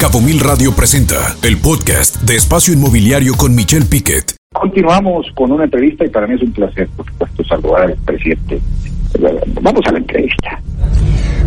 Cabo Mil Radio presenta el podcast de Espacio Inmobiliario con Michelle Piquet. Continuamos con una entrevista y para mí es un placer, por supuesto, saludar al presidente. Vamos a la entrevista.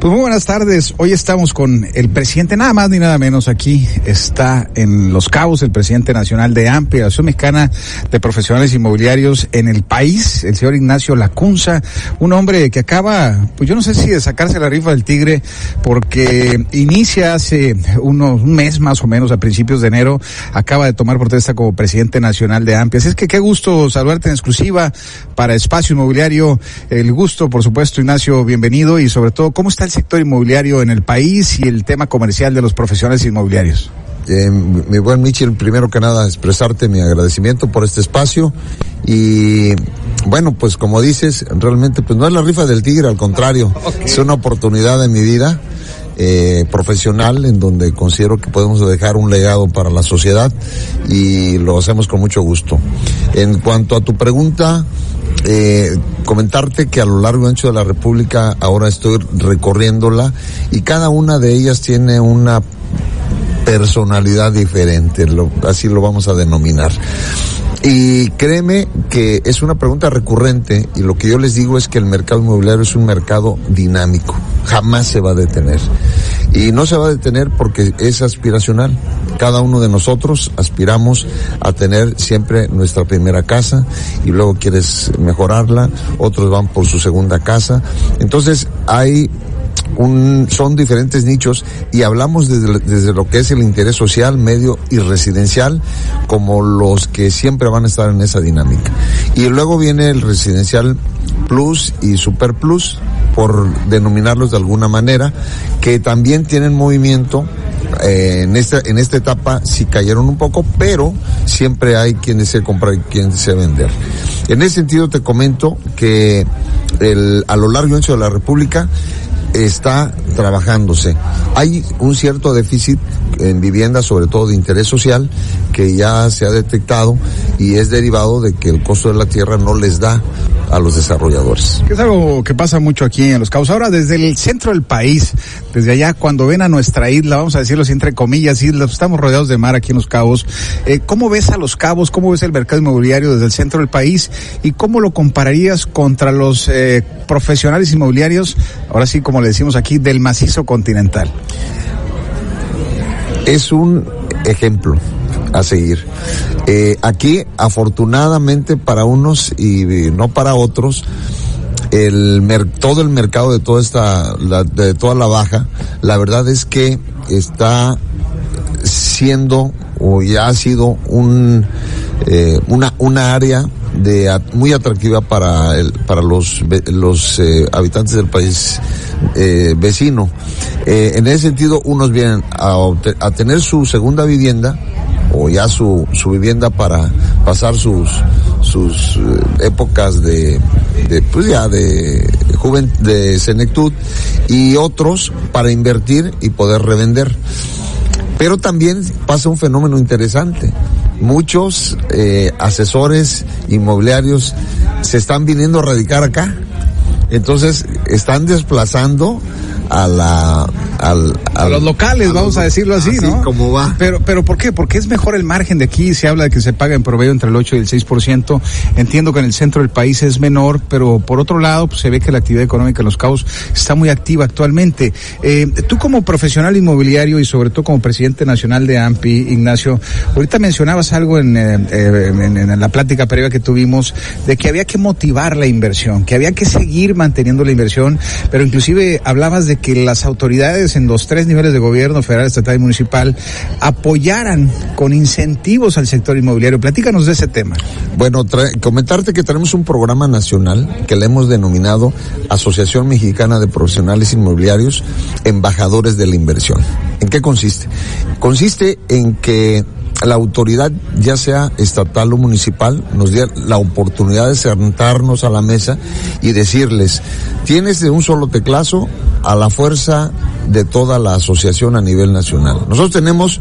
Pues muy buenas tardes. Hoy estamos con el presidente, nada más ni nada menos. Aquí está en Los Cabos el presidente nacional de AMPE, Asociación Mexicana de Profesionales Inmobiliarios en el país, el señor Ignacio Lacunza, un hombre que acaba, pues yo no sé si de sacarse la rifa del tigre, porque inicia hace unos, un mes más o menos, a principios de enero, acaba de tomar protesta como presidente nacional de AMPE. Así es que qué gusto saludarte en exclusiva para Espacio Inmobiliario. El gusto, por supuesto, Ignacio, bienvenido y sobre todo, ¿cómo está el sector inmobiliario en el país y el tema comercial de los profesionales inmobiliarios? Eh, mi buen Michel, primero que nada expresarte mi agradecimiento por este espacio y bueno, pues como dices, realmente pues no es la rifa del tigre, al contrario, okay. es una oportunidad en mi vida. Eh, profesional en donde considero que podemos dejar un legado para la sociedad y lo hacemos con mucho gusto. En cuanto a tu pregunta, eh, comentarte que a lo largo y ancho de la República ahora estoy recorriéndola y cada una de ellas tiene una personalidad diferente, así lo vamos a denominar. Y créeme que es una pregunta recurrente y lo que yo les digo es que el mercado inmobiliario es un mercado dinámico, jamás se va a detener. Y no se va a detener porque es aspiracional. Cada uno de nosotros aspiramos a tener siempre nuestra primera casa y luego quieres mejorarla, otros van por su segunda casa. Entonces hay un, son diferentes nichos y hablamos desde, desde, lo que es el interés social, medio y residencial como los que siempre van a estar en esa dinámica. Y luego viene el residencial plus y super plus, por denominarlos de alguna manera, que también tienen movimiento. Eh, en esta en esta etapa sí cayeron un poco, pero siempre hay quienes se comprar y quienes se vender. En ese sentido te comento que el, a lo largo y ancho de la República está trabajándose. Hay un cierto déficit en vivienda, sobre todo de interés social, que ya se ha detectado y es derivado de que el costo de la tierra no les da a los desarrolladores. Es algo que pasa mucho aquí en Los Cabos. Ahora, desde el centro del país, desde allá, cuando ven a nuestra isla, vamos a decirlo así entre comillas, isla, estamos rodeados de mar aquí en Los Cabos, eh, ¿cómo ves a Los Cabos? ¿Cómo ves el mercado inmobiliario desde el centro del país? ¿Y cómo lo compararías contra los eh, profesionales inmobiliarios, ahora sí, como le decimos aquí, del macizo continental? Es un ejemplo a seguir. Eh, aquí, afortunadamente para unos y no para otros, el todo el mercado de toda esta, la, de toda la baja, la verdad es que está siendo o ya ha sido un, eh, una, una área de muy atractiva para el, para los los eh, habitantes del país eh, vecino. Eh, en ese sentido, unos vienen a, a tener su segunda vivienda o ya su, su vivienda para pasar sus sus épocas de, pues ya de de senectud y otros para invertir y poder revender. Pero también pasa un fenómeno interesante. Muchos eh, asesores inmobiliarios se están viniendo a radicar acá. Entonces están desplazando a la al, al, a los locales, a vamos los, a decirlo así, así ¿no? como va. Pero, pero ¿por qué? Porque es mejor el margen de aquí, se habla de que se paga en promedio entre el 8 y el 6%. Entiendo que en el centro del país es menor, pero por otro lado, pues, se ve que la actividad económica en los cabos está muy activa actualmente. Eh, tú como profesional inmobiliario y sobre todo como presidente nacional de AMPI, Ignacio, ahorita mencionabas algo en, eh, en, en la plática previa que tuvimos de que había que motivar la inversión, que había que seguir manteniendo la inversión, pero inclusive hablabas de que las autoridades en los tres niveles de gobierno, federal, estatal y municipal, apoyaran con incentivos al sector inmobiliario. Platícanos de ese tema. Bueno, comentarte que tenemos un programa nacional que le hemos denominado Asociación Mexicana de Profesionales Inmobiliarios, Embajadores de la Inversión. ¿En qué consiste? Consiste en que la autoridad, ya sea estatal o municipal, nos dé la oportunidad de sentarnos a la mesa y decirles, tienes de un solo teclazo a la fuerza de toda la asociación a nivel nacional. Nosotros tenemos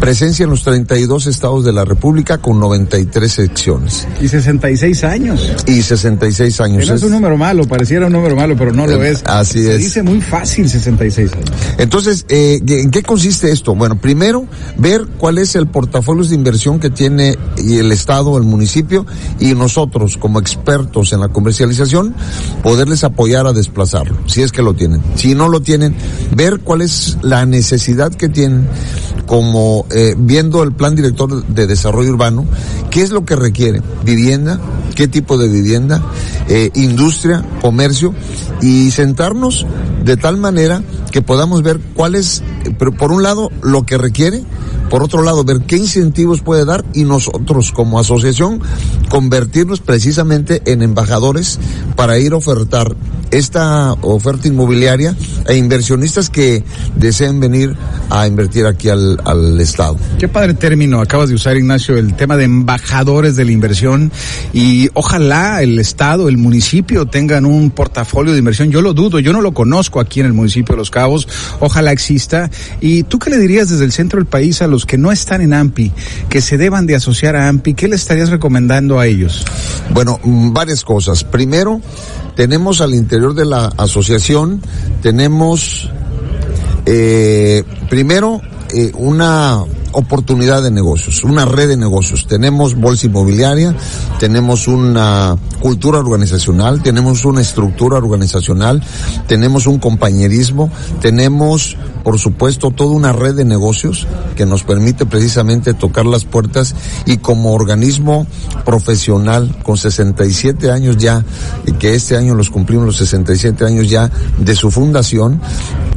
Presencia en los 32 estados de la República con 93 secciones. Y 66 años. Y 66 años. no es un número malo, pareciera un número malo, pero no lo Eh, es. así Se es. dice muy fácil 66 años. Entonces, eh, ¿en qué consiste esto? Bueno, primero, ver cuál es el portafolio de inversión que tiene el Estado, el municipio y nosotros como expertos en la comercialización, poderles apoyar a desplazarlo, si es que lo tienen. Si no lo tienen, ver cuál es la necesidad que tienen como eh, viendo el plan director de desarrollo urbano, qué es lo que requiere, vivienda, qué tipo de vivienda, eh, industria, comercio y sentarnos de tal manera que podamos ver cuál es, por un lado, lo que requiere, por otro lado, ver qué incentivos puede dar y nosotros como asociación convertirnos precisamente en embajadores para ir a ofertar esta oferta inmobiliaria a inversionistas que deseen venir a invertir aquí al, al Estado. Qué padre término acabas de usar, Ignacio, el tema de embajadores de la inversión y ojalá el Estado, el municipio tengan un portafolio de inversión. Yo lo dudo, yo no lo conozco aquí en el municipio de Los Cabos, ojalá exista. ¿Y tú qué le dirías desde el centro del país a los que no están en AMPI, que se deban de asociar a AMPI? ¿Qué le estarías recomendando a ellos? Bueno, mm, varias cosas. Primero, tenemos al interior de la asociación, tenemos, eh, primero, eh, una oportunidad de negocios, una red de negocios. Tenemos bolsa inmobiliaria, tenemos una cultura organizacional, tenemos una estructura organizacional, tenemos un compañerismo, tenemos, por supuesto, toda una red de negocios que nos permite precisamente tocar las puertas y como organismo profesional con 67 años ya, y que este año los cumplimos los 67 años ya de su fundación,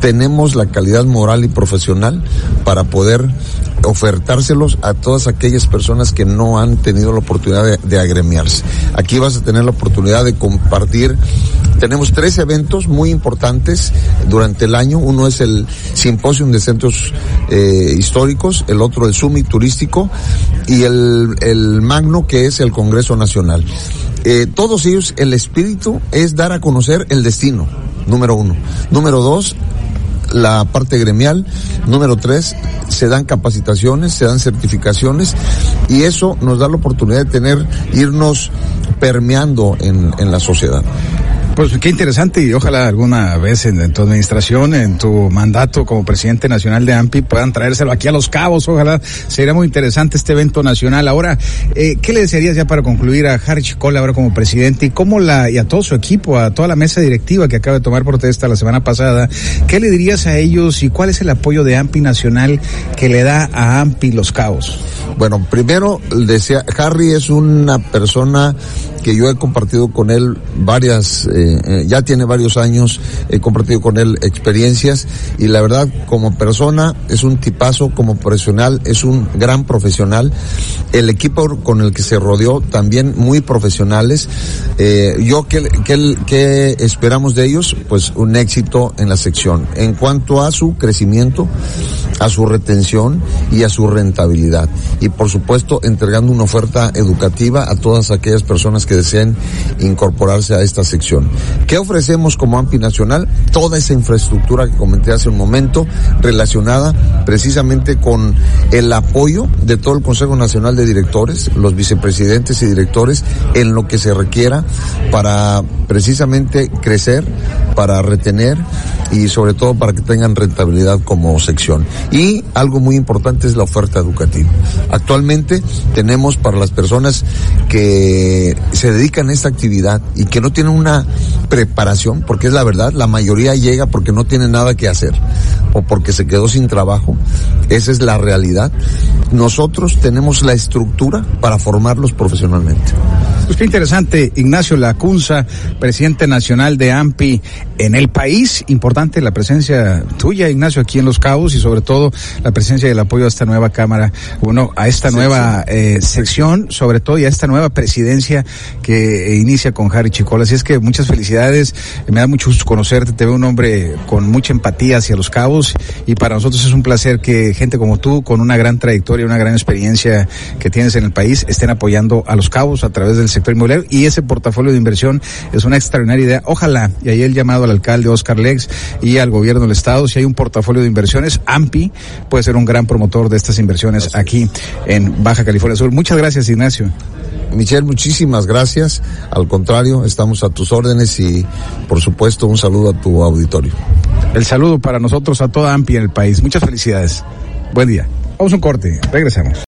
tenemos la calidad moral y profesional para poder ofertárselos a todas aquellas personas que no han tenido la oportunidad de, de, agremiarse. Aquí vas a tener la oportunidad de compartir. Tenemos tres eventos muy importantes durante el año. Uno es el Simposium de Centros eh, Históricos, el otro el Summit Turístico y el, el Magno que es el Congreso Nacional. Eh, todos ellos, el espíritu es dar a conocer el destino, número uno. Número dos, la parte gremial. Número tres, se dan capacitaciones, se dan certificaciones y eso nos da la oportunidad de tener, irnos permeando en, en la sociedad. Pues qué interesante y ojalá alguna vez en, tu administración, en tu mandato como presidente nacional de AMPI puedan traérselo aquí a Los Cabos. Ojalá sería muy interesante este evento nacional. Ahora, eh, ¿qué le desearías ya para concluir a Harry Chicola ahora como presidente y cómo la y a todo su equipo, a toda la mesa directiva que acaba de tomar protesta la semana pasada? ¿Qué le dirías a ellos y cuál es el apoyo de AMPI nacional que le da a AMPI Los Cabos? Bueno, primero decía, Harry es una persona que yo he compartido con él varias, eh, eh, ya tiene varios años, he compartido con él experiencias y la verdad como persona es un tipazo, como profesional es un gran profesional. El equipo con el que se rodeó también muy profesionales. Eh, yo ¿qué, qué, qué esperamos de ellos? Pues un éxito en la sección. En cuanto a su crecimiento, a su retención y a su rentabilidad. Y por supuesto entregando una oferta educativa a todas aquellas personas que deseen incorporarse a esta sección. ¿Qué ofrecemos como AMPI Nacional? Toda esa infraestructura que comenté hace un momento relacionada precisamente con el apoyo de todo el Consejo Nacional de Directores, los vicepresidentes y directores en lo que se requiera para precisamente crecer, para retener y sobre todo para que tengan rentabilidad como sección. Y algo muy importante es la oferta educativa. Actualmente tenemos para las personas que se dedican a esta actividad y que no tienen una preparación, porque es la verdad, la mayoría llega porque no tiene nada que hacer o porque se quedó sin trabajo. Esa es la realidad. Nosotros tenemos la estructura para formarlos profesionalmente. Pues qué interesante, Ignacio Lacunza, presidente nacional de AMPI en el país. Importante la presencia tuya, Ignacio, aquí en Los Cabos y sobre todo la presencia y el apoyo a esta nueva Cámara, bueno, a esta sección. nueva eh, sección, sobre todo y a esta nueva presidencia que inicia con Harry Chicola. Así es que muchas felicidades, me da mucho gusto conocerte, te veo un hombre con mucha empatía hacia Los Cabos y para nosotros es un placer que gente como tú, con una gran trayectoria, una gran experiencia que tienes en el país, estén apoyando a Los Cabos a través del sector inmobiliario y ese portafolio de inversión es una extraordinaria idea. Ojalá, y ahí el llamado al alcalde Oscar Lex y al gobierno del estado, si hay un portafolio de inversiones, AMPI puede ser un gran promotor de estas inversiones aquí en Baja California Sur. Muchas gracias, Ignacio. Michelle, muchísimas gracias. Al contrario, estamos a tus órdenes y, por supuesto, un saludo a tu auditorio. El saludo para nosotros a toda AMPI en el país. Muchas felicidades. Buen día. Vamos a un corte. Regresamos.